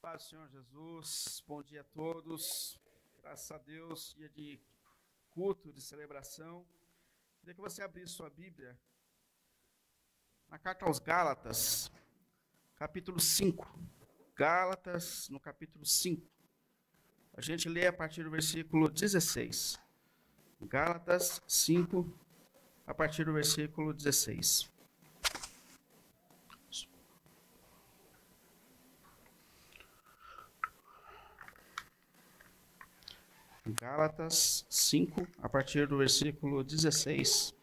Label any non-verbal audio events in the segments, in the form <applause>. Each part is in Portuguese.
Paz Senhor Jesus, bom dia a todos. Graças a Deus, dia de culto, de celebração. Queria que você abrisse sua Bíblia na carta aos Gálatas, capítulo 5. Gálatas, no capítulo 5. A gente lê a partir do versículo 16. Gálatas 5, a partir do versículo 16. Gálatas 5, a partir do versículo 16.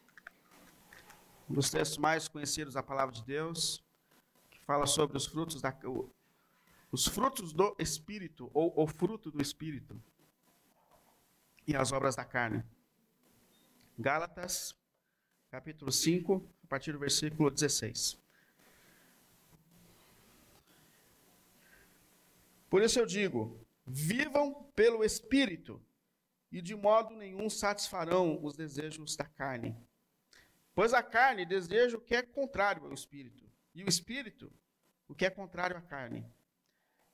Um dos textos mais conhecidos da palavra de Deus, que fala sobre os frutos da os frutos do espírito ou o fruto do espírito e as obras da carne. Gálatas, capítulo 5, a partir do versículo 16. Por isso eu digo: vivam pelo espírito e de modo nenhum satisfarão os desejos da carne. Pois a carne deseja o que é contrário ao espírito, e o espírito o que é contrário à carne.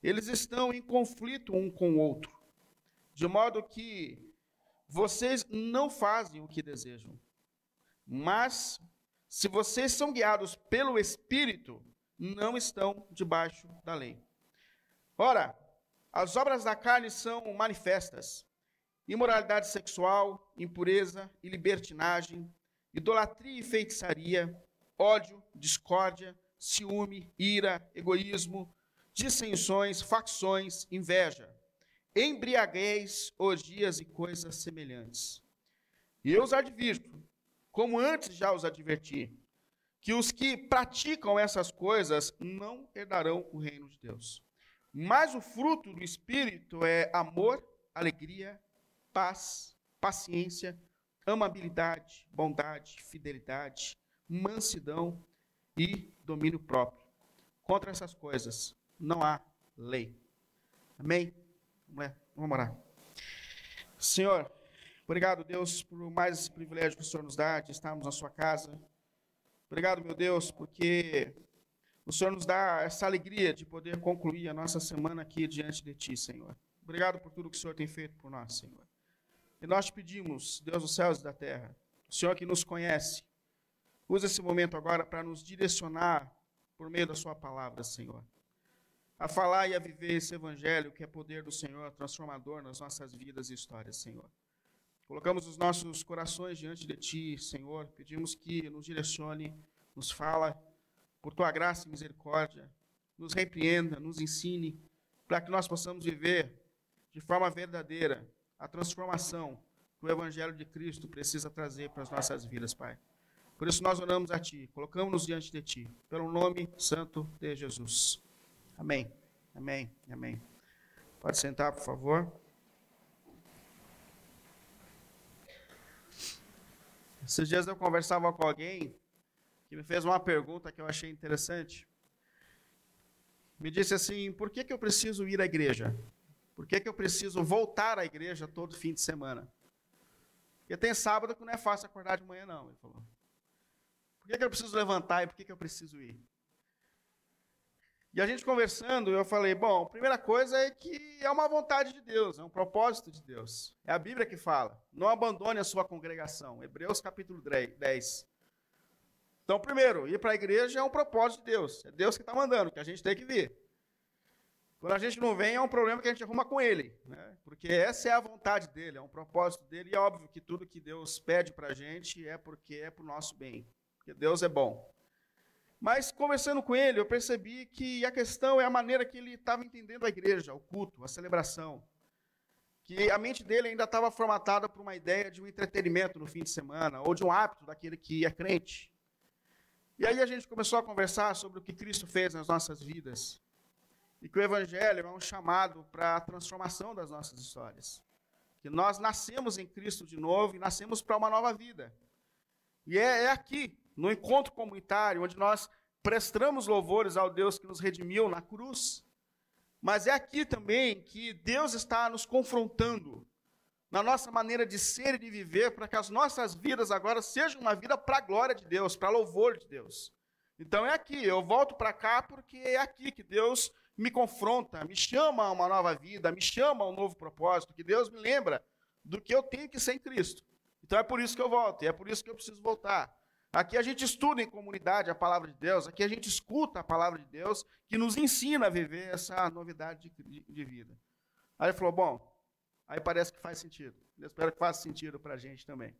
Eles estão em conflito um com o outro, de modo que vocês não fazem o que desejam. Mas, se vocês são guiados pelo espírito, não estão debaixo da lei. Ora, as obras da carne são manifestas imoralidade sexual, impureza e libertinagem, idolatria e feitiçaria, ódio, discórdia, ciúme, ira, egoísmo, dissensões, facções, inveja, embriaguez, orgias e coisas semelhantes. E eu os advirto, como antes já os adverti, que os que praticam essas coisas não herdarão o reino de Deus. Mas o fruto do Espírito é amor, alegria, paz, paciência, amabilidade, bondade, fidelidade, mansidão e domínio próprio. Contra essas coisas não há lei. Amém? Vamos orar. Senhor, obrigado, Deus, por mais esse privilégio que o Senhor nos dá de estarmos na sua casa. Obrigado, meu Deus, porque o Senhor nos dá essa alegria de poder concluir a nossa semana aqui diante de Ti, Senhor. Obrigado por tudo que o Senhor tem feito por nós, Senhor. E nós te pedimos, Deus dos céus e da terra, o Senhor que nos conhece, usa esse momento agora para nos direcionar por meio da Sua palavra, Senhor. A falar e a viver esse evangelho que é poder do Senhor, transformador nas nossas vidas e histórias, Senhor. Colocamos os nossos corações diante de Ti, Senhor. Pedimos que nos direcione, nos fala, por Tua graça e misericórdia, nos repreenda, nos ensine, para que nós possamos viver de forma verdadeira a transformação que o Evangelho de Cristo precisa trazer para as nossas vidas, Pai. Por isso nós oramos a Ti, colocamos-nos diante de Ti, pelo nome santo de Jesus. Amém. Amém. Amém. Pode sentar, por favor. Esses dias eu conversava com alguém que me fez uma pergunta que eu achei interessante. Me disse assim: por que, que eu preciso ir à igreja? Por que, que eu preciso voltar à igreja todo fim de semana? Porque tem sábado que não é fácil acordar de manhã, não. Ele falou. Por que, que eu preciso levantar e por que, que eu preciso ir? E a gente conversando, eu falei: bom, a primeira coisa é que é uma vontade de Deus, é um propósito de Deus. É a Bíblia que fala: não abandone a sua congregação. Hebreus capítulo 10. Então, primeiro, ir para a igreja é um propósito de Deus. É Deus que está mandando, que a gente tem que vir. Quando a gente não vem, é um problema que a gente arruma com ele, né? porque essa é a vontade dele, é um propósito dele, e é óbvio que tudo que Deus pede para a gente é porque é para o nosso bem, porque Deus é bom. Mas conversando com ele, eu percebi que a questão é a maneira que ele estava entendendo a igreja, o culto, a celebração. Que a mente dele ainda estava formatada por uma ideia de um entretenimento no fim de semana, ou de um hábito daquele que é crente. E aí a gente começou a conversar sobre o que Cristo fez nas nossas vidas e que o Evangelho é um chamado para a transformação das nossas histórias. Que nós nascemos em Cristo de novo e nascemos para uma nova vida. E é, é aqui, no encontro comunitário, onde nós prestamos louvores ao Deus que nos redimiu na cruz. Mas é aqui também que Deus está nos confrontando na nossa maneira de ser e de viver, para que as nossas vidas agora sejam uma vida para a glória de Deus, para louvor de Deus. Então é aqui, eu volto para cá porque é aqui que Deus me confronta, me chama a uma nova vida, me chama a um novo propósito, que Deus me lembra do que eu tenho que ser em Cristo. Então é por isso que eu volto, e é por isso que eu preciso voltar. Aqui a gente estuda em comunidade a palavra de Deus, aqui a gente escuta a palavra de Deus, que nos ensina a viver essa novidade de, de vida. Aí ele falou: bom, aí parece que faz sentido. Eu espero que faça sentido para a gente também.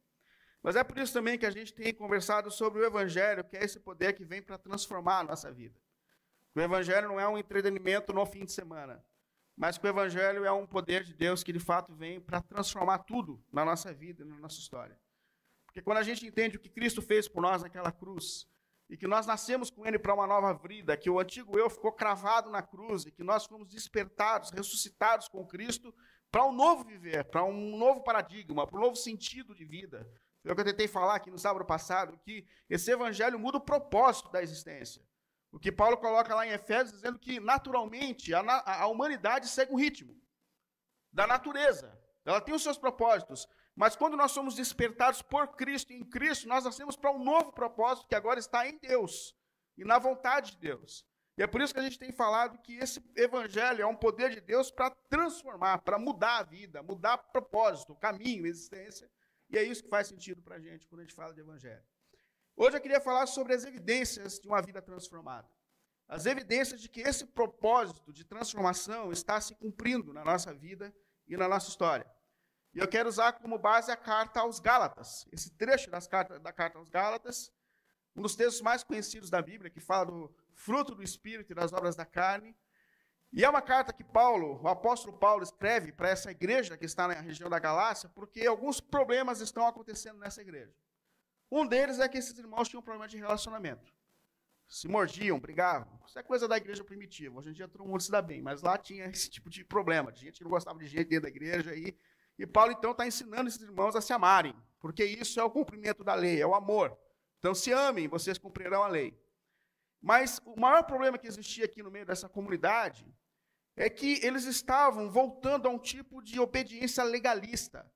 Mas é por isso também que a gente tem conversado sobre o Evangelho, que é esse poder que vem para transformar a nossa vida. O Evangelho não é um entretenimento no fim de semana, mas que o Evangelho é um poder de Deus que de fato vem para transformar tudo na nossa vida, na nossa história. Porque quando a gente entende o que Cristo fez por nós naquela cruz, e que nós nascemos com Ele para uma nova vida, que o antigo eu ficou cravado na cruz, e que nós fomos despertados, ressuscitados com Cristo para um novo viver, para um novo paradigma, para um novo sentido de vida, foi o que eu tentei falar aqui no sábado passado, que esse evangelho muda o propósito da existência. O que Paulo coloca lá em Efésios, dizendo que naturalmente a, a humanidade segue um ritmo da natureza. Ela tem os seus propósitos. Mas quando nós somos despertados por Cristo em Cristo, nós nascemos para um novo propósito que agora está em Deus e na vontade de Deus. E é por isso que a gente tem falado que esse evangelho é um poder de Deus para transformar, para mudar a vida, mudar propósito, caminho, existência e é isso que faz sentido para a gente quando a gente fala de evangelho. Hoje eu queria falar sobre as evidências de uma vida transformada. As evidências de que esse propósito de transformação está se cumprindo na nossa vida e na nossa história. E eu quero usar como base a carta aos Gálatas. Esse trecho cartas, da carta aos Gálatas, um dos textos mais conhecidos da Bíblia, que fala do fruto do Espírito e das obras da carne, e é uma carta que Paulo, o apóstolo Paulo, escreve para essa igreja que está na região da Galácia, porque alguns problemas estão acontecendo nessa igreja. Um deles é que esses irmãos tinham um problema de relacionamento. Se mordiam, brigavam. Isso é coisa da igreja primitiva. Hoje em dia todo mundo se dá bem, mas lá tinha <laughs> esse tipo de problema. De gente que não gostava de gente dentro da igreja. E, e Paulo então está ensinando esses irmãos a se amarem, porque isso é o cumprimento da lei, é o amor. Então se amem, vocês cumprirão a lei. Mas o maior problema que existia aqui no meio dessa comunidade é que eles estavam voltando a um tipo de obediência legalista.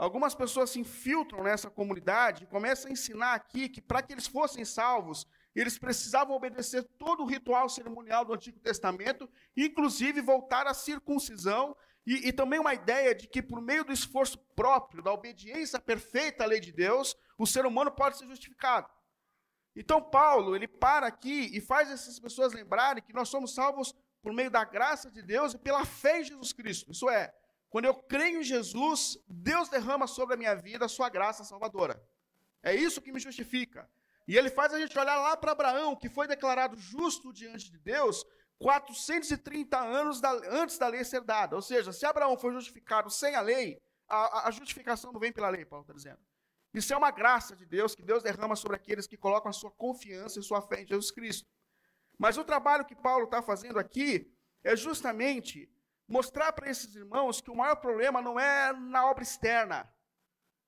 Algumas pessoas se infiltram nessa comunidade e começam a ensinar aqui que para que eles fossem salvos, eles precisavam obedecer todo o ritual cerimonial do Antigo Testamento, inclusive voltar à circuncisão, e, e, também uma ideia de que por meio do esforço próprio, da obediência perfeita à lei de Deus, o ser humano pode ser justificado. Então Paulo, ele para aqui e faz essas pessoas lembrarem que nós somos salvos por meio da graça de Deus e pela fé em Jesus Cristo. Isso é, quando eu creio em Jesus, Deus derrama sobre a minha vida a sua graça salvadora. É isso que me justifica. E ele faz a gente olhar lá para Abraão, que foi declarado justo diante de Deus 430 anos da, antes da lei ser dada. Ou seja, se Abraão foi justificado sem a lei, a, a justificação não vem pela lei, Paulo está dizendo. Isso é uma graça de Deus que Deus derrama sobre aqueles que colocam a sua confiança e sua fé em Jesus Cristo. Mas o trabalho que Paulo está fazendo aqui é justamente mostrar para esses irmãos que o maior problema não é na obra externa.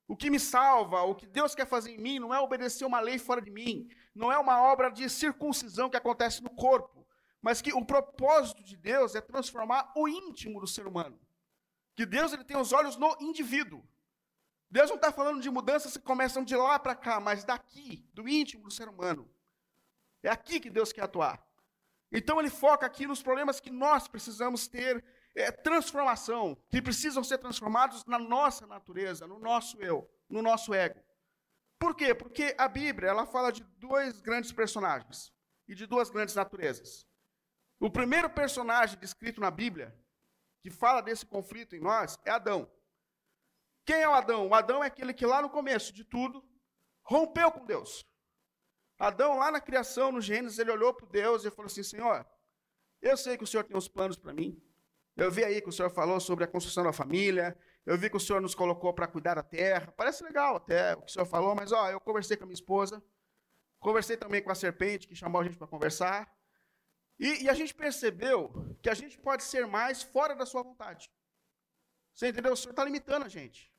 O que me salva, o que Deus quer fazer em mim, não é obedecer uma lei fora de mim, não é uma obra de circuncisão que acontece no corpo, mas que o propósito de Deus é transformar o íntimo do ser humano. Que Deus ele tem os olhos no indivíduo. Deus não está falando de mudanças que começam de lá para cá, mas daqui, do íntimo do ser humano. É aqui que Deus quer atuar. Então ele foca aqui nos problemas que nós precisamos ter é, transformação, que precisam ser transformados na nossa natureza, no nosso eu, no nosso ego. Por quê? Porque a Bíblia ela fala de dois grandes personagens e de duas grandes naturezas. O primeiro personagem descrito na Bíblia que fala desse conflito em nós é Adão. Quem é o Adão? O Adão é aquele que lá no começo de tudo rompeu com Deus. Adão, lá na criação, no Gênesis, ele olhou para Deus e falou assim: Senhor, eu sei que o Senhor tem uns planos para mim. Eu vi aí que o Senhor falou sobre a construção da família. Eu vi que o Senhor nos colocou para cuidar da terra. Parece legal até o que o Senhor falou, mas ó, eu conversei com a minha esposa. Conversei também com a serpente que chamou a gente para conversar. E, e, a gente percebeu que a gente pode ser mais fora da sua vontade. Você entendeu? O Senhor está limitando a gente.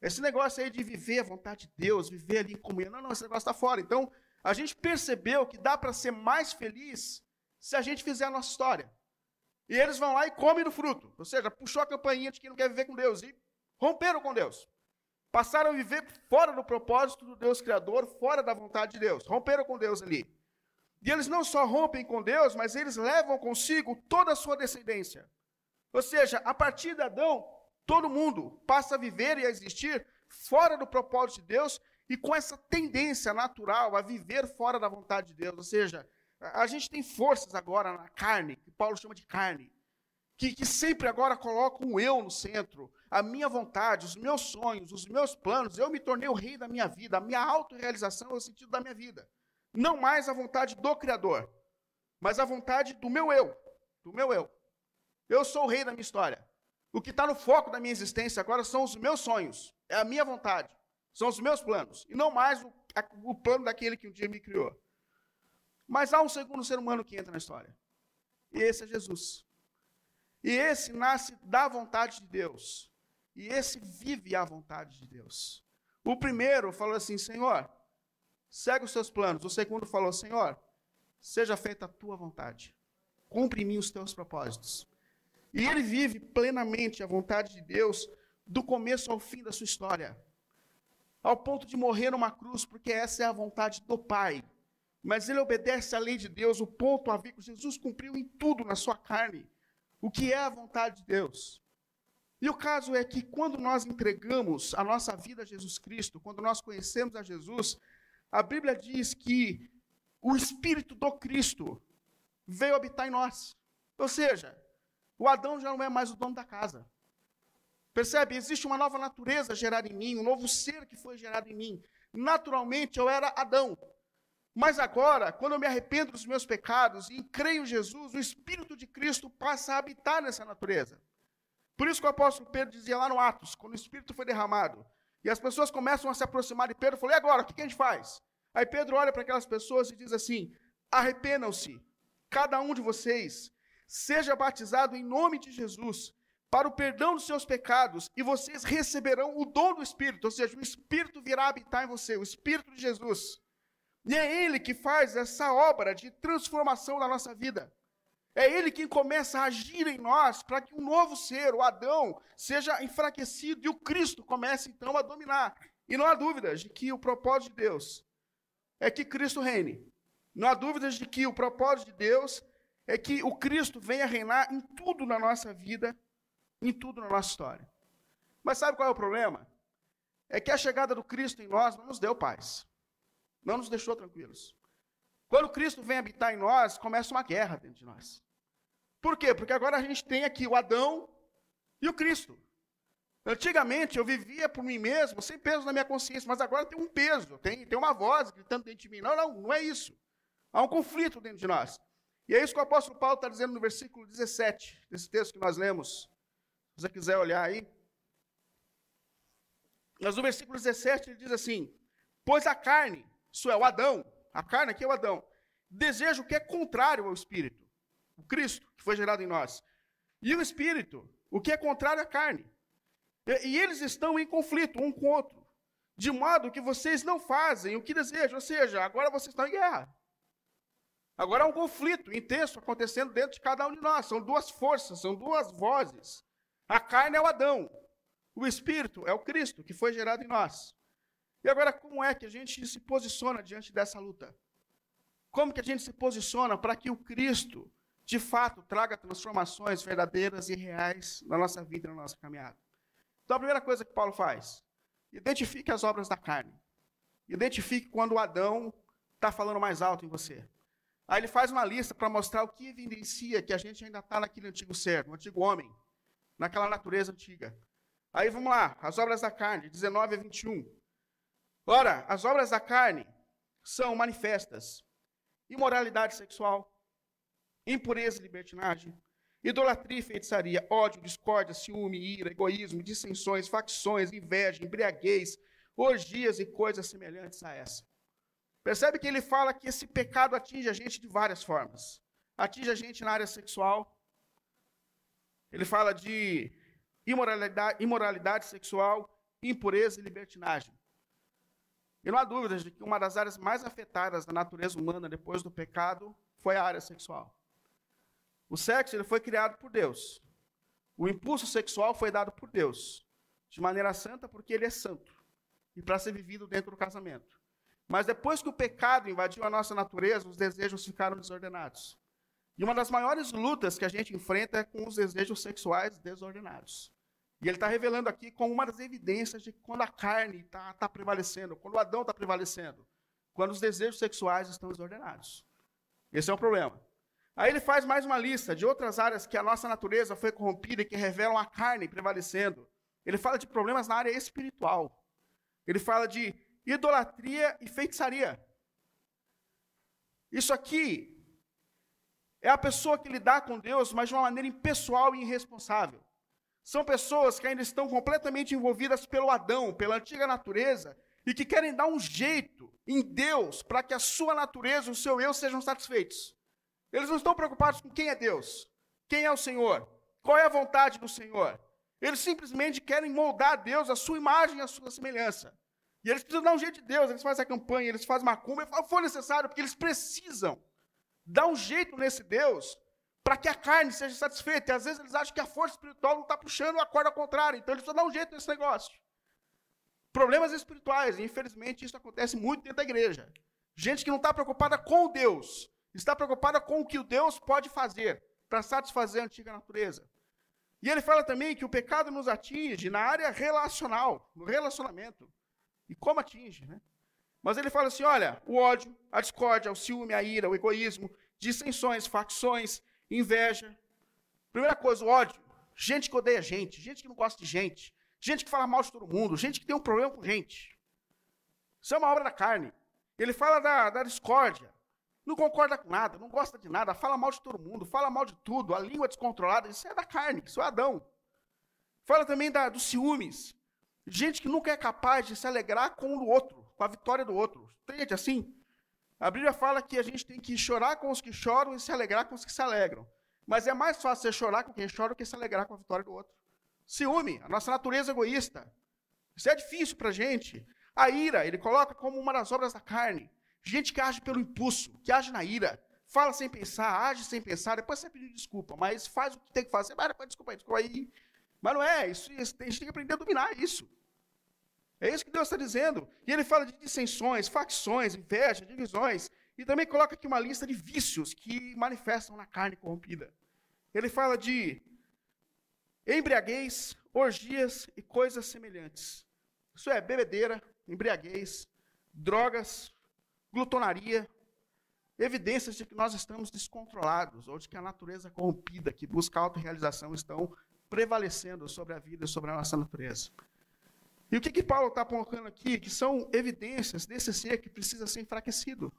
Esse negócio aí de viver a vontade de Deus, viver ali em comunhão, não, não, esse negócio está fora. Então, a gente percebeu que dá para ser mais feliz se a gente fizer a nossa história. E eles vão lá e comem do fruto. Ou seja, puxou a campainha de quem não quer viver com Deus e romperam com Deus. Passaram a viver fora do propósito do Deus Criador, fora da vontade de Deus. Romperam com Deus ali. E eles não só rompem com Deus, mas eles levam consigo toda a sua descendência. Ou seja, a partir de Adão, todo mundo passa a viver e a existir fora do propósito de Deus e com essa tendência natural a viver fora da vontade de Deus. Ou seja, a gente tem forças agora na carne, que Paulo chama de carne, que, que sempre agora colocam o eu no centro, a minha vontade, os meus sonhos, os meus planos. Eu me tornei o rei da minha vida, a minha autorrealização é o sentido da minha vida. Não mais a vontade do Criador, mas a vontade do meu eu, do meu eu. Eu sou o rei da minha história. O que está no foco da minha existência agora são os meus sonhos, é a minha vontade, são os meus planos, e não mais o, a, o plano daquele que um dia me criou. Mas há um segundo ser humano que entra na história, e esse é Jesus. E esse nasce da vontade de Deus, e esse vive a vontade de Deus. O primeiro falou assim: Senhor, segue os seus planos. O segundo falou: Senhor, seja feita a tua vontade, cumpre em mim os teus propósitos. E ele vive plenamente a vontade de Deus do começo ao fim da sua história, ao ponto de morrer numa cruz, porque essa é a vontade do Pai. Mas ele obedece à lei de Deus, o ponto a ver. Jesus cumpriu em tudo na sua carne o que é a vontade de Deus. E o caso é que quando nós entregamos a nossa vida a Jesus Cristo, quando nós conhecemos a Jesus, a Bíblia diz que o Espírito do Cristo veio habitar em nós. Ou seja, o Adão já não é mais o dono da casa. Percebe? Existe uma nova natureza gerada em mim, um novo ser que foi gerado em mim. Naturalmente eu era Adão. Mas agora, quando eu me arrependo dos meus pecados e creio em Jesus, o Espírito de Cristo passa a habitar nessa natureza. Por isso que o apóstolo Pedro dizia lá no Atos, quando o Espírito foi derramado, e as pessoas começam a se aproximar de Pedro, falou: e agora, o que a gente faz? Aí Pedro olha para aquelas pessoas e diz assim: arrependam-se, cada um de vocês, seja batizado em nome de Jesus, para o perdão dos seus pecados, e vocês receberão o dom do Espírito, ou seja, o Espírito virá habitar em você, o Espírito de Jesus. E é Ele que faz essa obra de transformação na nossa vida. É Ele quem começa a agir em nós para que um novo ser, o Adão, seja enfraquecido e o Cristo comece então a dominar. E não há dúvidas de que o propósito de Deus é que Cristo reine. Não há dúvidas de que o propósito de Deus é que o Cristo venha reinar em tudo na nossa vida, em tudo na nossa história. Mas sabe qual é o problema? É que a chegada do Cristo em nós não nos deu paz. Não nos deixou tranquilos. Quando Cristo vem habitar em nós, começa uma guerra dentro de nós. Por quê? Porque agora a gente tem aqui o Adão e o Cristo. Antigamente eu vivia por mim mesmo, sem peso na minha consciência, mas agora tem um peso, tem, tem uma voz gritando dentro de mim. Não, não, não é isso. Há um conflito dentro de nós. E é isso que o apóstolo Paulo está dizendo no versículo 17, desse texto que nós lemos. Se você quiser olhar aí. Mas no versículo 17 ele diz assim: Pois a carne, isso é o Adão, a carne aqui é o Adão, deseja o que é contrário ao espírito, o Cristo, que foi gerado em nós. E o espírito, o que é contrário à carne. E, eles estão em conflito um com o outro, de modo que vocês não fazem o que desejam, ou seja, agora vocês estão em guerra. Agora há um conflito intenso acontecendo dentro de cada um de nós. São duas forças, são duas vozes. A carne é o Adão, o espírito é o Cristo, que foi gerado em nós. E agora, como é que a gente se posiciona diante dessa luta? Como que a gente se posiciona para que o Cristo, de fato, traga transformações verdadeiras e reais na nossa vida na nossa caminhada? Então, a primeira coisa que Paulo faz, identifique as obras da carne. Identifique quando Adão está falando mais alto em você. Aí ele faz uma lista para mostrar o que evidencia que a gente ainda está naquele antigo ser, no antigo homem, naquela natureza antiga. Aí vamos lá, as obras da carne, 19 a 21. Ora, as obras da carne são manifestas: imoralidade sexual, impureza e libertinagem, idolatria e feitiçaria, ódio, discórdia, ciúme, ira, egoísmo, dissensões, facções, inveja, embriaguez, orgias e coisas semelhantes a essa. Percebe que ele fala que esse pecado atinge a gente de várias formas. Atinge a gente na área sexual. Ele fala de imoralidade, imoralidade sexual, impureza e libertinagem. E não há dúvidas de que uma das áreas mais afetadas da natureza humana depois do pecado foi a área sexual. O sexo ele foi criado por Deus. O impulso sexual foi dado por Deus, de maneira santa, porque ele é santo, e para ser vivido dentro do casamento. Mas depois que o pecado invadiu a nossa natureza, os desejos ficaram desordenados. E uma das maiores lutas que a gente enfrenta é com os desejos sexuais desordenados. E ele está revelando aqui como uma das evidências de quando a carne está tá prevalecendo, quando o Adão está prevalecendo, quando os desejos sexuais estão desordenados. Esse é o problema. Aí ele faz mais uma lista de outras áreas que a nossa natureza foi corrompida e que revelam a carne prevalecendo. Ele fala de problemas na área espiritual. Ele fala de idolatria e feitiçaria. Isso aqui é a pessoa que lidar com Deus, mas de uma maneira impessoal e irresponsável. São pessoas que ainda estão completamente envolvidas pelo Adão, pela antiga natureza, e que querem dar um jeito em Deus para que a sua natureza, o seu eu sejam satisfeitos. Eles não estão preocupados com quem é Deus, quem é o Senhor, qual é a vontade do Senhor. Eles simplesmente querem moldar Deus à sua imagem à sua semelhança. E eles precisam dar um jeito de Deus, eles fazem a campanha, eles fazem macumba, for necessário, porque eles precisam dar um jeito nesse Deus para que a carne seja satisfeita. E às vezes eles acham que a força espiritual não está puxando a corda contrária, então eles precisam dar um jeito nesse negócio. Problemas espirituais, infelizmente isso acontece muito dentro da igreja. Gente que não está preocupada com Deus, está preocupada com o que o Deus pode fazer para satisfazer a antiga natureza. E ele fala também que o pecado nos atinge na área relacional, no relacionamento. E como atinge, né? Mas ele fala assim: olha, o ódio, a discórdia, o ciúme, a ira, o egoísmo, dissensões, facções, inveja. Primeira coisa, o ódio. Gente que odeia gente, gente que não gosta de gente, gente que fala mal de todo mundo, gente que tem um problema com gente. Isso é uma obra da carne. Ele fala da, da discórdia. Não concorda com nada, não gosta de nada, fala mal de todo mundo, fala mal de tudo, a língua descontrolada, isso é da carne, isso é Adão. Fala também da, dos ciúmes. Gente que nunca é capaz de se alegrar com o outro, com a vitória do outro. Tem gente assim? A Bíblia fala que a gente tem que chorar com os que choram e se alegrar com os que se alegram. Mas é mais fácil você chorar com quem chora do que se alegrar com a vitória do outro. Ciúme, a nossa natureza egoísta. Isso é difícil para a gente. A ira, ele coloca como uma das obras da carne. Gente que age pelo impulso, que age na ira, fala sem pensar, age sem pensar, depois você pede desculpa, mas faz o que tem que fazer, mas depois desculpa aí, desculpa aí. Mas não é, isso, a gente tem que aprender a dominar isso. É isso que Deus está dizendo. E ele fala de dissensões, facções, inveja, divisões. E também coloca aqui uma lista de vícios que manifestam na carne corrompida. Ele fala de embriaguez, orgias e coisas semelhantes. Isso é bebedeira, embriaguez, drogas, glutonaria, evidências de que nós estamos descontrolados, ou de que a natureza corrompida, que busca autorrealização, estão prevalecendo sobre a vida e sobre a nossa natureza. E o que, que Paulo está colocando aqui? Que são evidências desse ser que precisa ser enfraquecido.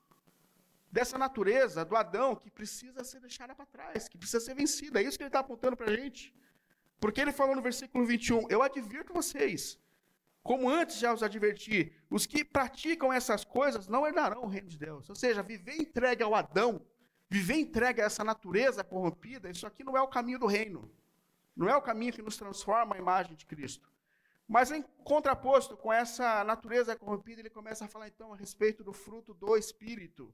Dessa natureza, do Adão, que precisa ser deixada para trás, que precisa ser vencida. É isso que ele está apontando para a gente. Porque ele falou no versículo 21, eu advirto vocês como antes já os adverti, os que praticam essas coisas não herdarão o reino de Deus. Ou seja, viver entregue ao Adão, viver entregue a essa natureza corrompida, isso aqui não é o caminho do reino. Não é o caminho que nos transforma a imagem de Cristo. Mas em contraposto com essa natureza corrompida, ele começa a falar então a respeito do fruto do Espírito.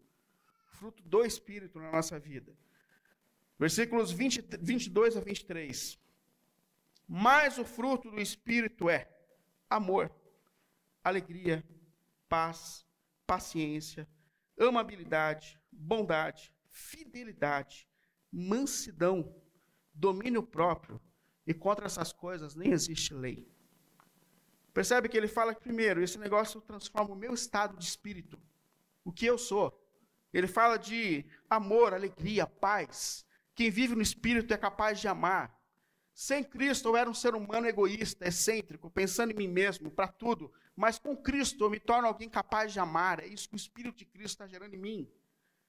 Fruto do Espírito na nossa vida. Versículos 20, 22 a 23. Mas o fruto do Espírito é amor, alegria, paz, paciência, amabilidade, bondade, fidelidade, mansidão, domínio próprio. E contra essas coisas nem existe lei. Percebe que ele fala que, primeiro, esse negócio transforma o meu estado de espírito, o que eu sou. Ele fala de amor, alegria, paz. Quem vive no espírito é capaz de amar. Sem Cristo eu era um ser humano egoísta, excêntrico, pensando em mim mesmo, para tudo. Mas com Cristo eu me torno alguém capaz de amar. É isso que o Espírito de Cristo está gerando em mim.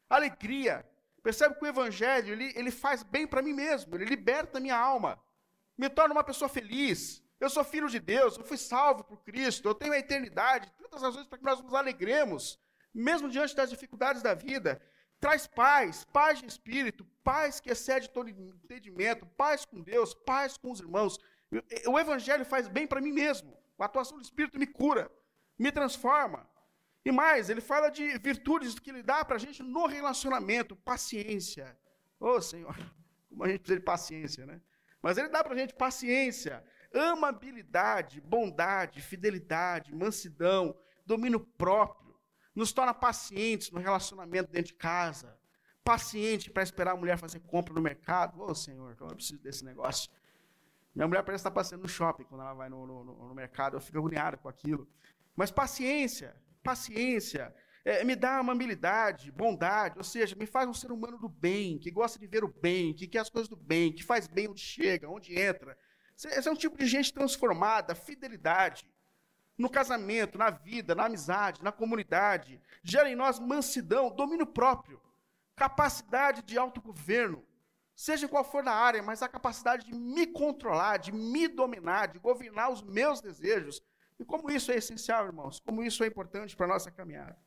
Alegria. Percebe que o Evangelho ele, ele faz bem para mim mesmo, ele liberta a minha alma, me torna uma pessoa feliz. Eu sou filho de Deus, eu fui salvo por Cristo, eu tenho a eternidade, tantas razões para que nós nos alegremos, mesmo diante das dificuldades da vida traz paz, paz de espírito, paz que excede todo entendimento, paz com Deus, paz com os irmãos. O Evangelho faz bem para mim mesmo. A atuação do Espírito me cura, me transforma. E mais, ele fala de virtudes que ele dá para a gente no relacionamento, paciência. Ô oh, Senhor, como a gente precisa de paciência, né? Mas ele dá para a gente paciência, amabilidade, bondade, fidelidade, mansidão, domínio próprio. nos torna pacientes no relacionamento dentro de casa, paciente para esperar a mulher fazer compra no mercado. Ô, oh, Senhor, eu preciso desse negócio. Minha mulher parece estar passando no shopping quando ela vai no, no, no mercado, eu fico agoniado com aquilo. Mas paciência, paciência, é, me dá amabilidade, bondade, ou seja, me faz um ser humano do bem, que gosta de ver o bem, que quer as coisas do bem, que faz bem onde chega, onde entra. Esse é um tipo de gente transformada, fidelidade. No casamento, na vida, na amizade, na comunidade. Gera em nós mansidão, domínio próprio, capacidade de autogoverno, seja qual for na área, mas a capacidade de me controlar, de me dominar, de governar os meus desejos. E como isso é essencial, irmãos, como isso é importante para a nossa caminhada.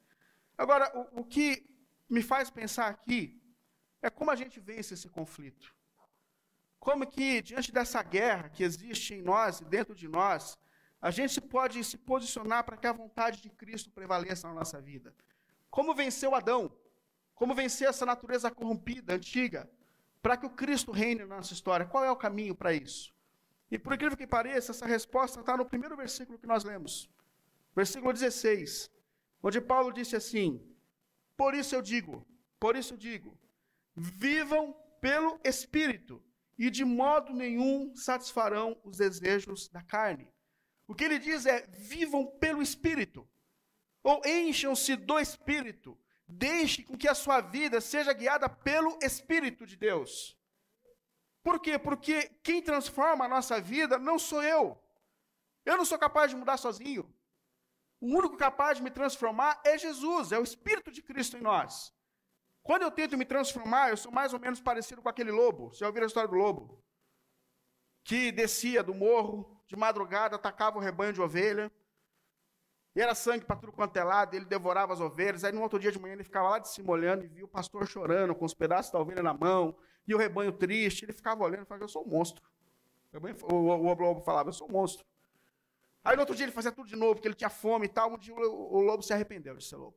Agora, o, o que me faz pensar aqui é como a gente vence esse conflito. Como que, diante dessa guerra que existe em nós e dentro de nós, a gente pode se posicionar para que a vontade de Cristo prevaleça na nossa vida. Como vencer o Adão? Como vencer essa natureza corrompida, antiga, para que o Cristo reine na nossa história? Qual é o caminho para isso? E por incrível que pareça, essa resposta está no primeiro versículo que nós lemos, versículo 16, onde Paulo disse assim: Por isso eu digo, por isso eu digo, vivam pelo Espírito, e de modo nenhum satisfarão os desejos da carne. O que ele diz é: vivam pelo Espírito, ou encham-se do Espírito, deixe com que a sua vida seja guiada pelo Espírito de Deus. Por quê? Porque quem transforma a nossa vida não sou eu. Eu não sou capaz de mudar sozinho. O único capaz de me transformar é Jesus, é o Espírito de Cristo em nós. Quando eu tento me transformar, eu sou mais ou menos parecido com aquele lobo. Você já ouviu a história do lobo? Que descia do morro, de madrugada, atacava o rebanho de ovelha. E era sangue para tudo quanto é lado, ele devorava as ovelhas. Aí no outro dia de manhã ele ficava lá de cima olhando e viu o pastor chorando, com os pedaços da ovelha na mão, e o rebanho triste. Ele ficava olhando e falava: Eu sou um monstro. O lobo falava: Eu sou um monstro. Aí no outro dia ele fazia tudo de novo, porque ele tinha fome e tal. Um dia o, o lobo se arrependeu de ser lobo.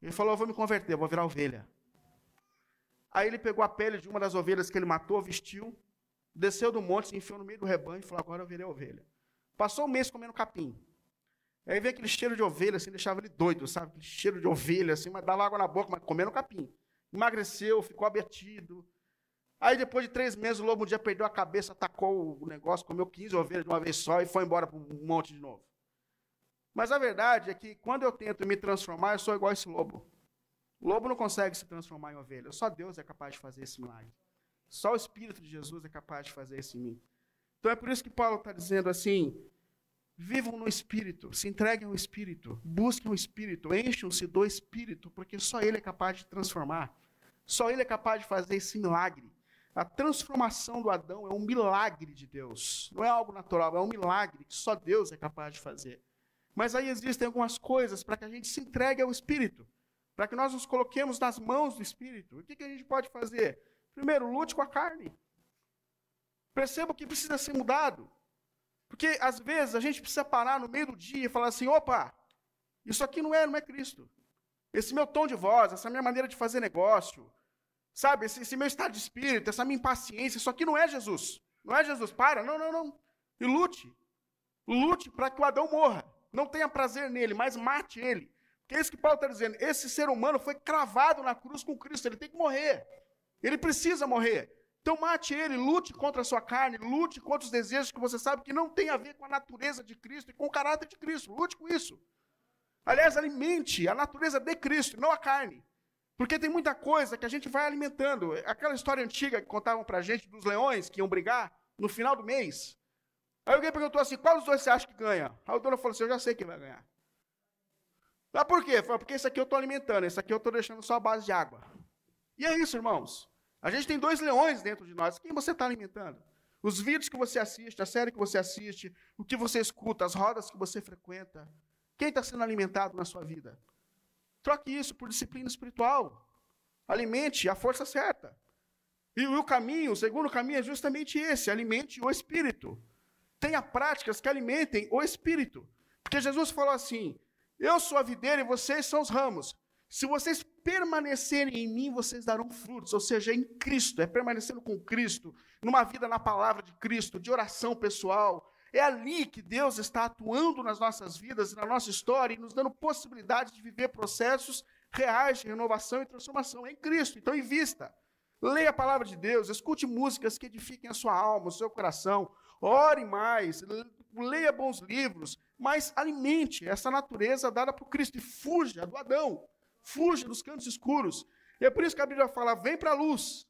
Ele falou: Eu vou me converter, eu vou virar ovelha. Aí ele pegou a pele de uma das ovelhas que ele matou, vestiu, desceu do monte, se enfiou no meio do rebanho e falou: Agora eu virei ovelha. Passou um mês comendo capim. Aí veio aquele cheiro de ovelha, assim, deixava ele doido, sabe? Aquele cheiro de ovelha, assim, mas dava água na boca, mas comendo capim. Emagreceu, ficou abatido. Aí depois de três meses, o lobo um dia perdeu a cabeça, atacou o negócio, comeu 15 ovelhas de uma vez só e foi embora para um monte de novo. Mas a verdade é que quando eu tento me transformar, eu sou igual a esse lobo. O lobo não consegue se transformar em ovelha. Só Deus é capaz de fazer esse milagre. Só o Espírito de Jesus é capaz de fazer isso em mim. Então é por isso que Paulo está dizendo assim: vivam no Espírito, se entreguem ao Espírito, busquem o Espírito, encham-se do Espírito, porque só Ele é capaz de transformar. Só Ele é capaz de fazer esse milagre. A transformação do Adão é um milagre de Deus. Não é algo natural, é um milagre que só Deus é capaz de fazer. Mas aí existem algumas coisas para que a gente se entregue ao Espírito, para que nós nos coloquemos nas mãos do Espírito. O que, que a gente pode fazer? Primeiro, lute com a carne. Perceba que precisa ser mudado. Porque às vezes a gente precisa parar no meio do dia e falar assim: opa, isso aqui não é, não é Cristo. Esse meu tom de voz, essa minha maneira de fazer negócio, sabe, esse, esse meu estado de espírito, essa minha impaciência, isso aqui não é Jesus. Não é Jesus. Para, não, não, não. E lute. Lute para que o Adão morra não tenha prazer nele, mas mate ele. Porque é isso que Paulo está dizendo. Esse ser humano foi cravado na cruz com Cristo, ele tem que morrer. Ele precisa morrer. Então mate ele, lute contra a sua carne, lute contra os desejos que você sabe que não tem a ver com a natureza de Cristo e com o caráter de Cristo. Lute com isso. Aliás, alimente a natureza de Cristo, não a carne. Porque tem muita coisa que a gente vai alimentando. Aquela história antiga que contavam para a gente dos leões que iam brigar no final do mês. Aí alguém perguntou assim: qual dos dois você acha que ganha? Aí o dono falou assim: eu já sei quem vai ganhar. Ah, por quê? Falei, porque esse aqui eu estou alimentando, esse aqui eu estou deixando só a base de água. E é isso, irmãos. A gente tem dois leões dentro de nós. Quem você está alimentando? Os vídeos que você assiste, a série que você assiste, o que você escuta, as rodas que você frequenta. Quem está sendo alimentado na sua vida? Troque isso por disciplina espiritual. Alimente a força certa. E o caminho, o segundo caminho é justamente esse: alimente o espírito. Tenha práticas que alimentem o espírito. Porque Jesus falou assim: Eu sou a videira e vocês são os ramos. Se vocês permanecerem em mim, vocês darão frutos, ou seja, em Cristo, é permanecendo com Cristo, numa vida na palavra de Cristo, de oração pessoal, É ali que Deus está atuando nas nossas vidas na nossa história e nos dando possibilidade de viver processos reais de renovação e transformação em Cristo. Então, invista. Leia a palavra de Deus, escute músicas que edifiquem a sua alma, o seu coração, ore mais, leia bons livros, mas alimente essa natureza dada por Cristo e fuja do Adão, fuja dos cantos escuros. E é por isso que a Bíblia fala: vem para a luz.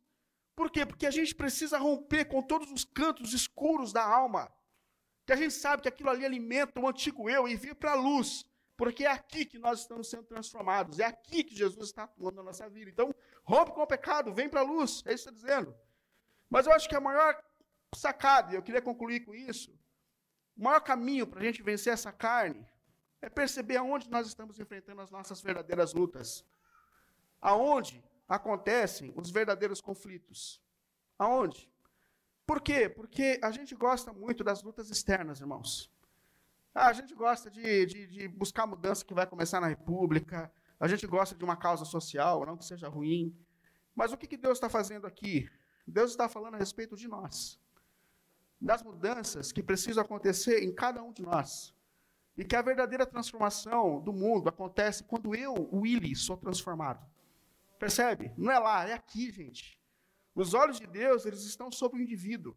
Por quê? Porque a gente precisa romper com todos os cantos escuros da alma. Que a gente sabe que aquilo ali alimenta o antigo eu e vir para a luz. Porque é aqui que nós estamos sendo transformados. É aqui que Jesus está atuando na nossa vida. Então, rompe com o pecado, vem para a luz. É isso que está dizendo. Mas eu acho que a maior sacada, e eu queria concluir com isso, o maior caminho para a gente vencer essa carne é perceber aonde nós estamos enfrentando as nossas verdadeiras lutas. Aonde acontecem os verdadeiros conflitos. Aonde? Por quê? Porque a gente gosta muito das lutas externas, irmãos. Ah, a gente gosta de, de, de buscar mudança que vai começar na República, a gente gosta de uma causa social, não que seja ruim. Mas o que, que Deus está fazendo aqui? Deus está falando a respeito de nós, das mudanças que precisam acontecer em cada um de nós. E que a verdadeira transformação do mundo acontece quando eu, Willy, sou transformado. Percebe? Não é lá, é aqui, gente. Os olhos de Deus, eles estão sobre o indivíduo.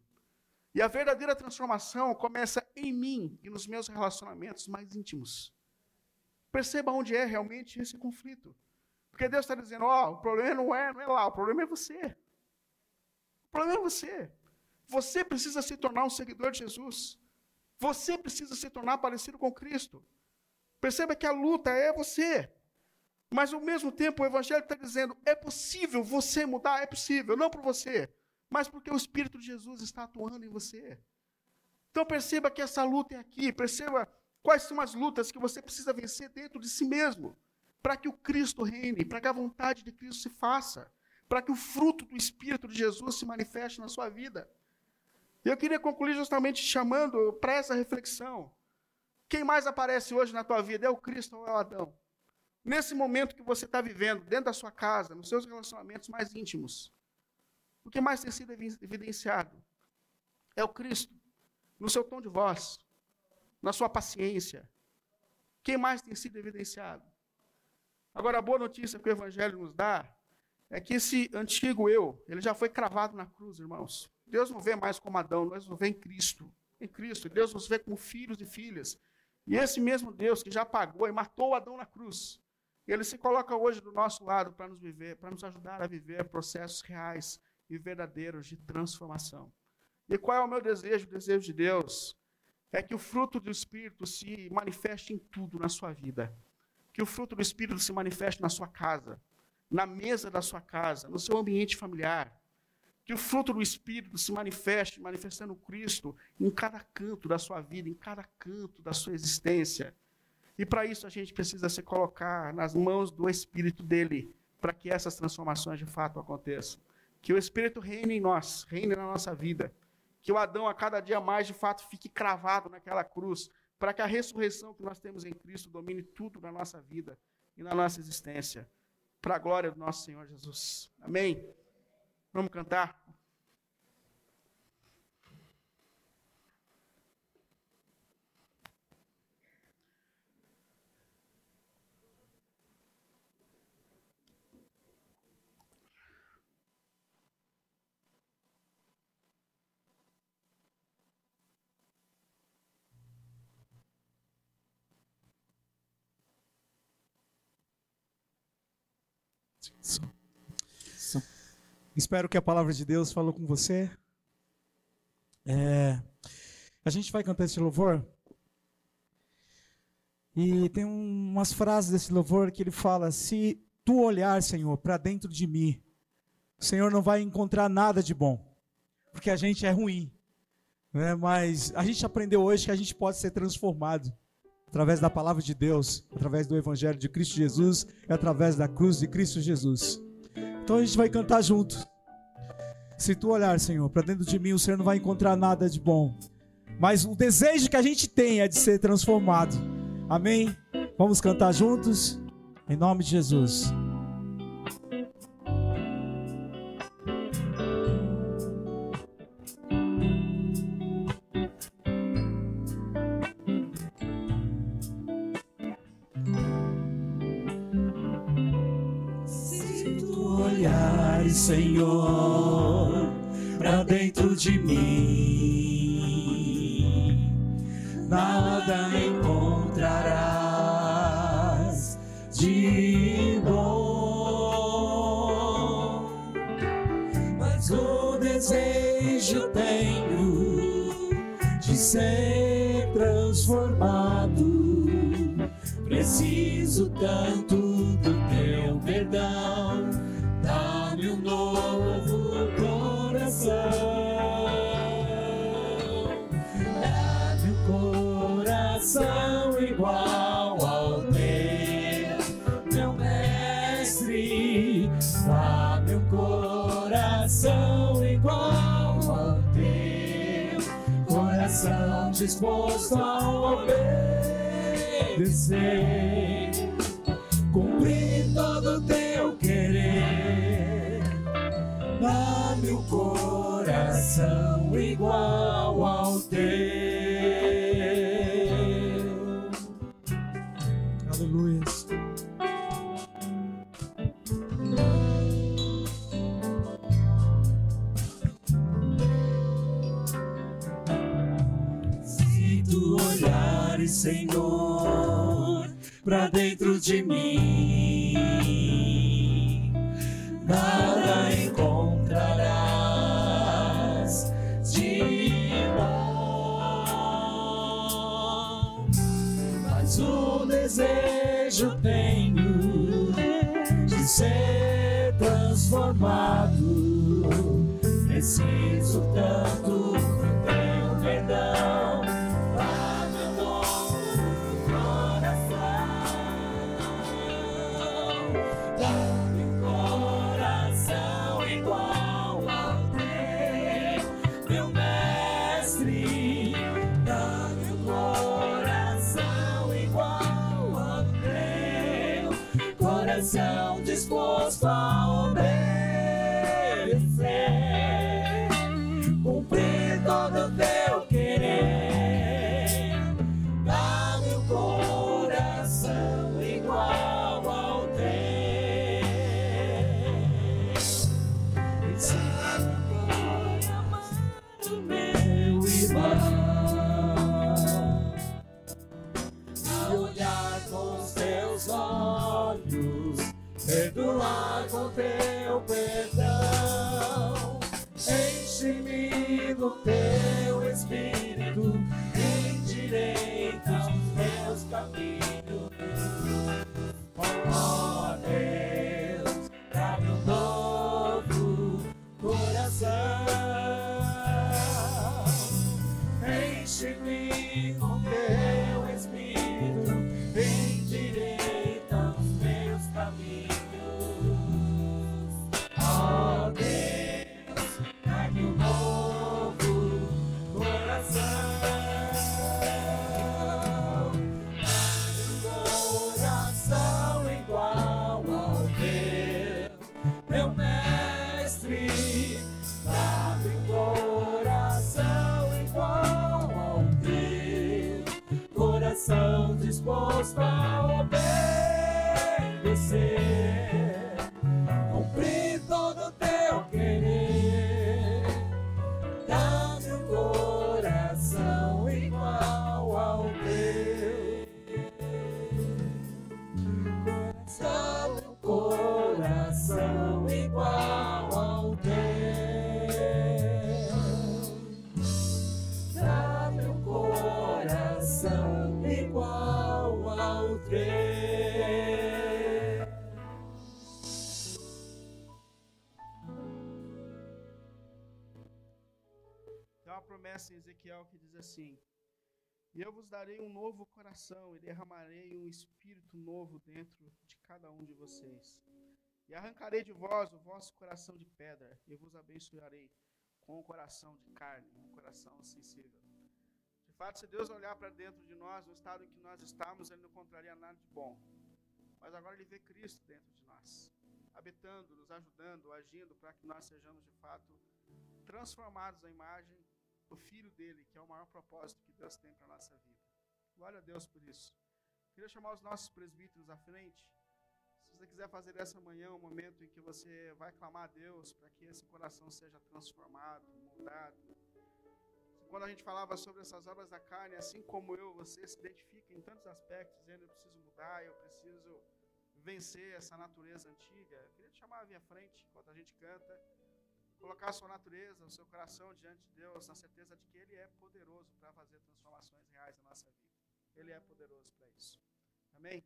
E a verdadeira transformação começa em mim e nos meus relacionamentos mais íntimos. Perceba onde é realmente esse conflito. Porque Deus está dizendo, ó, oh, o problema não é, não é lá, o problema é você. O problema é você. Você precisa se tornar um seguidor de Jesus. Você precisa se tornar parecido com Cristo. Perceba que a luta é você. Mas ao mesmo tempo o Evangelho está dizendo: é possível você mudar, é possível, não por você, mas porque o Espírito de Jesus está atuando em você. Então perceba que essa luta é aqui, perceba quais são as lutas que você precisa vencer dentro de si mesmo, para que o Cristo reine, para que a vontade de Cristo se faça, para que o fruto do Espírito de Jesus se manifeste na sua vida. E eu queria concluir justamente chamando para essa reflexão. Quem mais aparece hoje na tua vida é o Cristo ou é o Adão? Nesse momento que você está vivendo, dentro da sua casa, nos seus relacionamentos mais íntimos, o que mais tem sido evidenciado é o Cristo, no seu tom de voz, na sua paciência. Quem mais tem sido evidenciado? Agora, a boa notícia que o Evangelho nos dá é que esse antigo eu, ele já foi cravado na cruz, irmãos. Deus não vê mais como Adão, Deus nos vê em Cristo. Em Cristo. Deus nos vê como filhos e filhas. E esse mesmo Deus que já pagou e matou Adão na cruz, ele se coloca hoje do nosso lado para nos viver, para nos ajudar a viver processos reais e verdadeiros de transformação. E qual é o meu desejo, o desejo de Deus? É que o fruto do Espírito se manifeste em tudo na sua vida. Que o fruto do Espírito se manifeste na sua casa, na mesa da sua casa, no seu ambiente familiar. Que o fruto do Espírito se manifeste, manifestando Cristo em cada canto da sua vida, em cada canto da sua existência. E para isso a gente precisa se colocar nas mãos do Espírito dele, para que essas transformações de fato aconteçam. Que o Espírito reine em nós, reine na nossa vida. Que o Adão a cada dia mais de fato fique cravado naquela cruz, para que a ressurreição que nós temos em Cristo domine tudo na nossa vida e na nossa existência. Para a glória do nosso Senhor Jesus. Amém? Vamos cantar? Espero que a palavra de Deus falou com você. É, a gente vai cantar esse louvor. E tem um, umas frases desse louvor que ele fala: Se tu olhar, Senhor, para dentro de mim, o Senhor não vai encontrar nada de bom, porque a gente é ruim. Né? Mas a gente aprendeu hoje que a gente pode ser transformado através da palavra de Deus, através do Evangelho de Cristo Jesus e através da cruz de Cristo Jesus. Então a gente vai cantar junto. Se tu olhar, Senhor, para dentro de mim, o Senhor não vai encontrar nada de bom. Mas o desejo que a gente tem é de ser transformado. Amém? Vamos cantar juntos? Em nome de Jesus. Senhor, ao teu, meu mestre. Dá-me um coração igual ao teu, coração disposto a obedecer cumprir todo o teu querer. Dá-me um coração igual ao teu. De mim, nada encontrarás de bom, mas o desejo tenho de ser transformado. Preciso tanto coração disposto a assim: E eu vos darei um novo coração, e derramarei um espírito novo dentro de cada um de vocês. E arrancarei de vós o vosso coração de pedra, e vos abençoarei com um coração de carne, um coração sensível. De fato, se Deus olhar para dentro de nós, no estado em que nós estamos, Ele não encontraria nada de bom. Mas agora Ele vê Cristo dentro de nós, habitando, nos ajudando, agindo para que nós sejamos de fato transformados à imagem do Filho dele, que é o maior propósito que Deus tem para a nossa vida. Glória a Deus por isso. Queria chamar os nossos presbíteros à frente. Vocês você quiser fazer essa manhã um momento em que você vai clamar a Deus para que esse coração seja transformado, mudado. Quando a gente falava sobre essas obras da carne, assim como eu, você se identifica em tantos aspectos, dizendo eu preciso mudar, eu preciso vencer essa natureza antiga. Eu queria te chamar a minha frente enquanto a gente canta, colocar a sua natureza, o seu coração diante de Deus, na certeza de que Ele é poderoso para fazer transformações reais na nossa vida. Ele é poderoso para isso. Amém?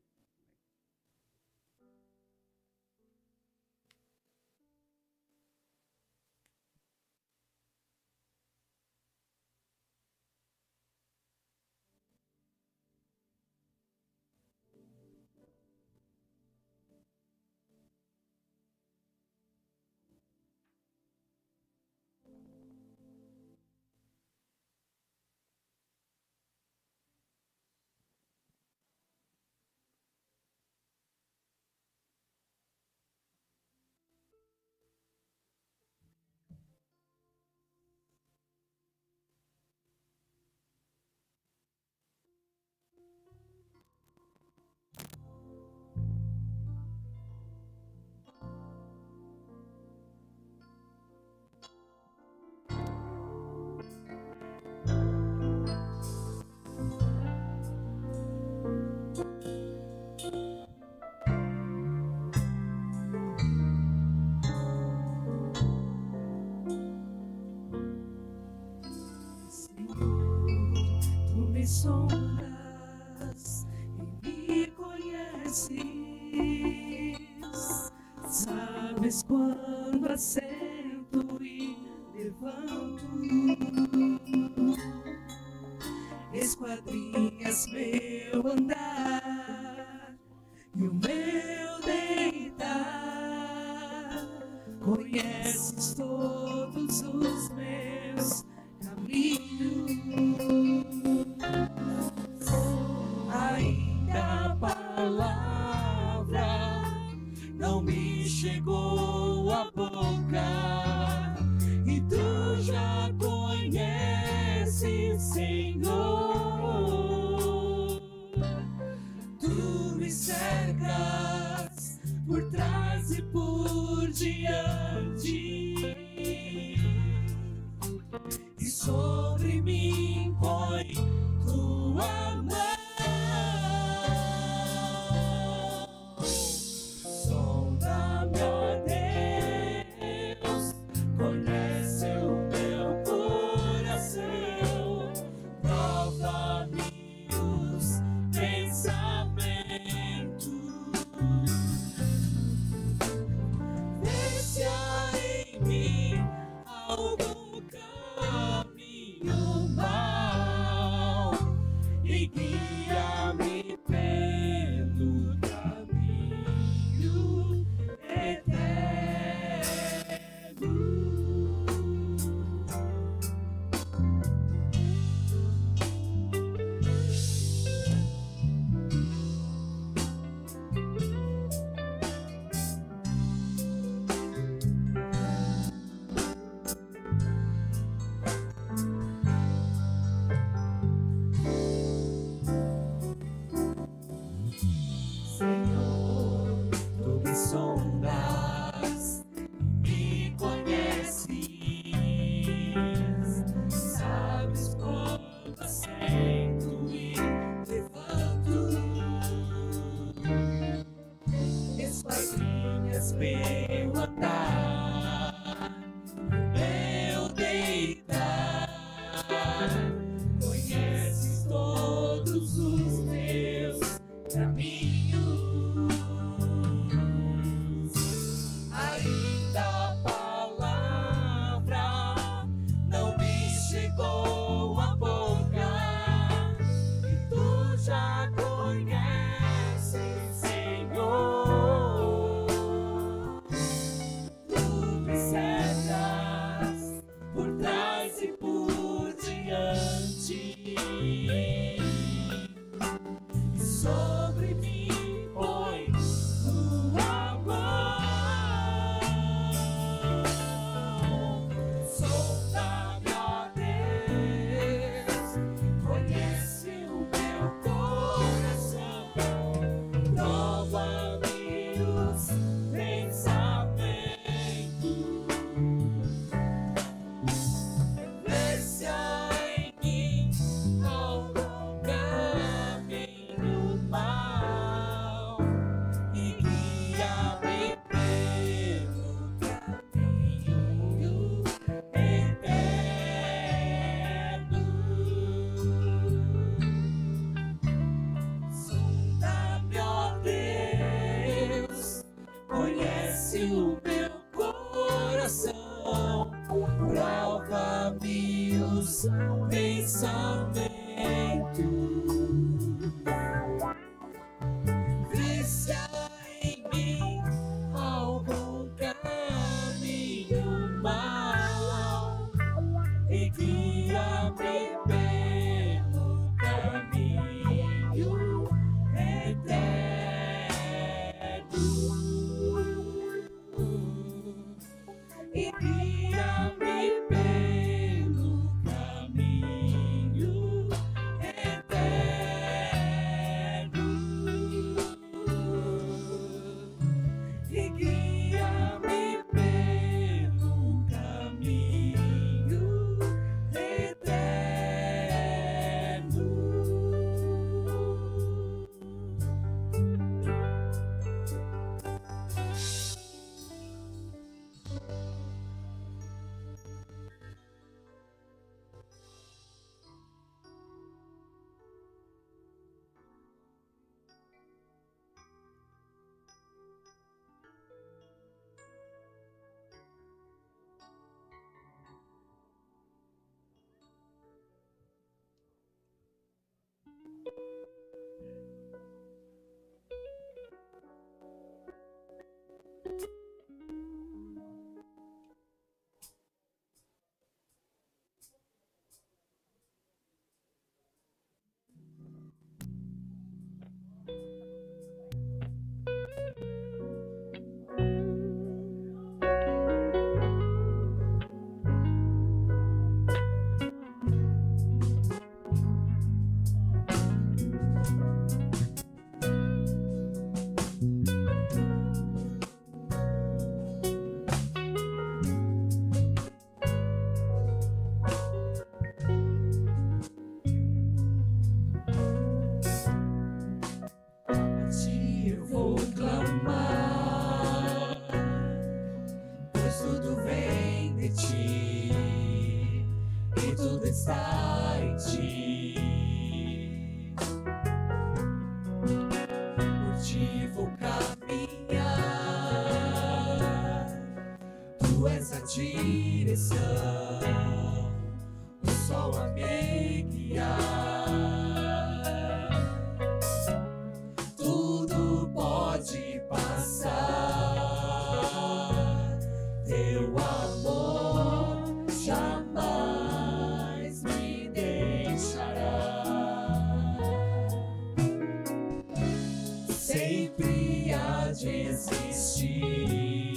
Assento e levanto. Esquadrinhas meu andar e o meu deitar. Conheces todos os meus Sempre há de existir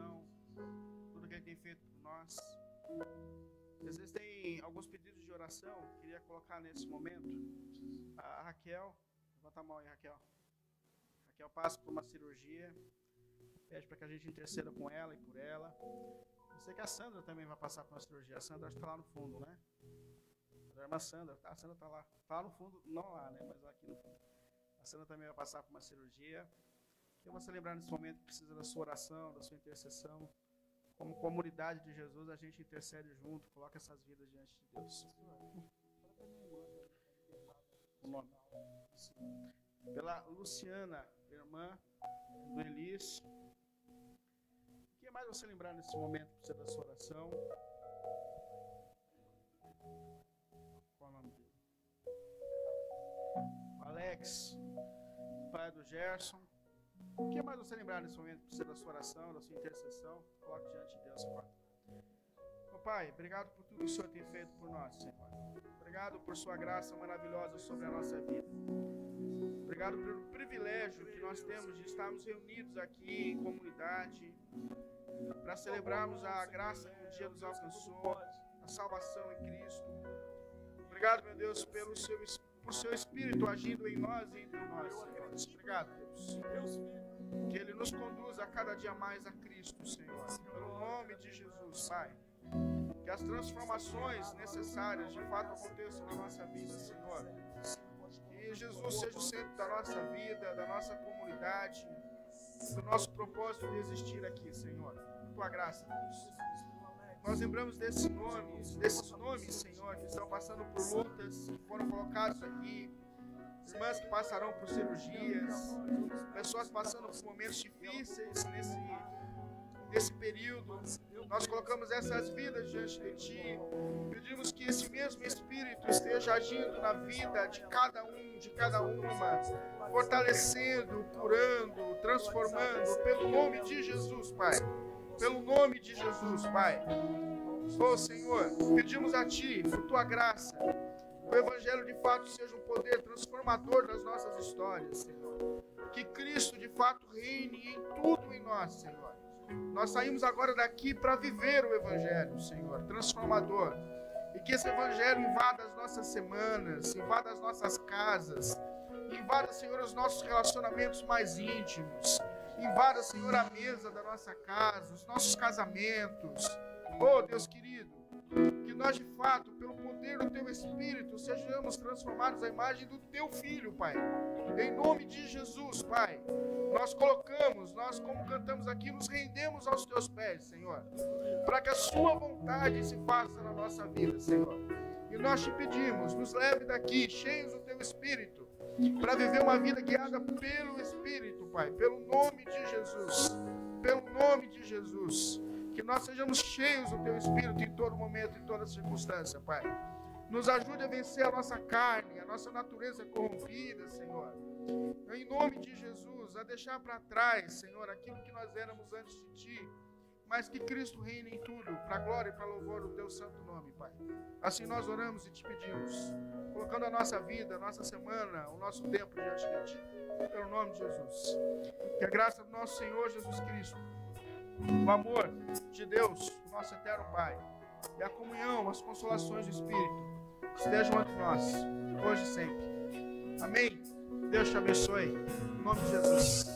celebração, tudo que Ele tem feito por nós. Às vezes tem alguns pedidos de oração, queria colocar nesse momento. A Raquel, levanta a mão aí, Raquel. Raquel passa por uma cirurgia, pede para que a gente interceda com ela e por ela. Eu sei que a Sandra também vai passar por uma cirurgia. A Sandra está lá no fundo, né? A irmã Sandra, a Sandra está lá. Está lá no fundo, não lá, né? Mas aqui no fundo. A Sandra também vai passar por uma cirurgia. Que você lembrar nesse momento que precisa da sua oração, da sua intercessão. Como comunidade de Jesus, a gente intercede junto, coloca essas vidas diante de Deus. Pela Luciana, irmã do Elis. O que mais você lembrar nesse momento precisa da sua oração? Qual o nome dele? Alex, pai do Gerson. O que mais você lembrar nesse momento precisa da sua oração, da sua intercessão? Coloque diante de Deus, Pai. Pai, obrigado por tudo que o Senhor tem feito por nós, Senhor. Obrigado por sua graça maravilhosa sobre a nossa vida. Obrigado pelo privilégio que nós temos de estarmos reunidos aqui em comunidade para celebrarmos a graça que um dia nos alcançou, a salvação em Cristo. Obrigado, meu Deus, pelo seu, por seu Espírito agindo em nós e entre nós. Senhor. Obrigado, Deus. Que Ele nos conduza cada dia mais a Cristo, Senhor. Pelo nome de Jesus, Pai. Que as transformações necessárias de fato aconteçam na nossa vida, Senhor. Que Jesus seja o centro da nossa vida, da nossa comunidade, do nosso propósito de existir aqui, Senhor. Tua graça, Deus. Nós lembramos desses nomes, desses nomes, Senhor, que estão passando por lutas, que foram colocados aqui. Irmãs que passarão por cirurgias, pessoas passando por momentos difíceis nesse, nesse período. Nós colocamos essas vidas diante de Ti. Pedimos que esse mesmo Espírito esteja agindo na vida de cada um, de cada uma, fortalecendo, curando, transformando, pelo nome de Jesus, Pai. Pelo nome de Jesus, Pai. Oh Senhor, pedimos a Ti, por Tua graça, o Evangelho de fato seja um poder transformador das nossas histórias, Senhor. Que Cristo de fato reine em tudo em nós, Senhor. Nós saímos agora daqui para viver o Evangelho, Senhor, transformador. E que esse Evangelho invada as nossas semanas, invada as nossas casas, invada, Senhor, os nossos relacionamentos mais íntimos. Invada, Senhor, a mesa da nossa casa, os nossos casamentos. Oh, Deus querido, que nós de fato, pelo poder do Teu Espírito, sejamos transformados à imagem do Teu Filho, Pai. Em nome de Jesus, Pai. Nós colocamos, nós como cantamos aqui, nos rendemos aos Teus pés, Senhor. Para que a Sua vontade se faça na nossa vida, Senhor. E nós te pedimos, nos leve daqui, cheios do Teu Espírito, para viver uma vida guiada pelo Espírito, Pai. Pelo nome de Jesus. Pelo nome de Jesus. Que nós sejamos cheios do Teu Espírito em todo momento, em toda circunstância, Pai. Nos ajude a vencer a nossa carne, a nossa natureza corrompida, Senhor. Em nome de Jesus, a deixar para trás, Senhor, aquilo que nós éramos antes de Ti, mas que Cristo reine em tudo, para glória e para louvor do Teu santo nome, Pai. Assim nós oramos e te pedimos, colocando a nossa vida, a nossa semana, o nosso tempo diante de Ti, pelo nome de Jesus. Que a graça do nosso Senhor Jesus Cristo, o amor de Deus, nosso eterno Pai, e a comunhão, as consolações do Espírito estejam entre nós, hoje e sempre. Amém. Deus te abençoe. Em nome de Jesus.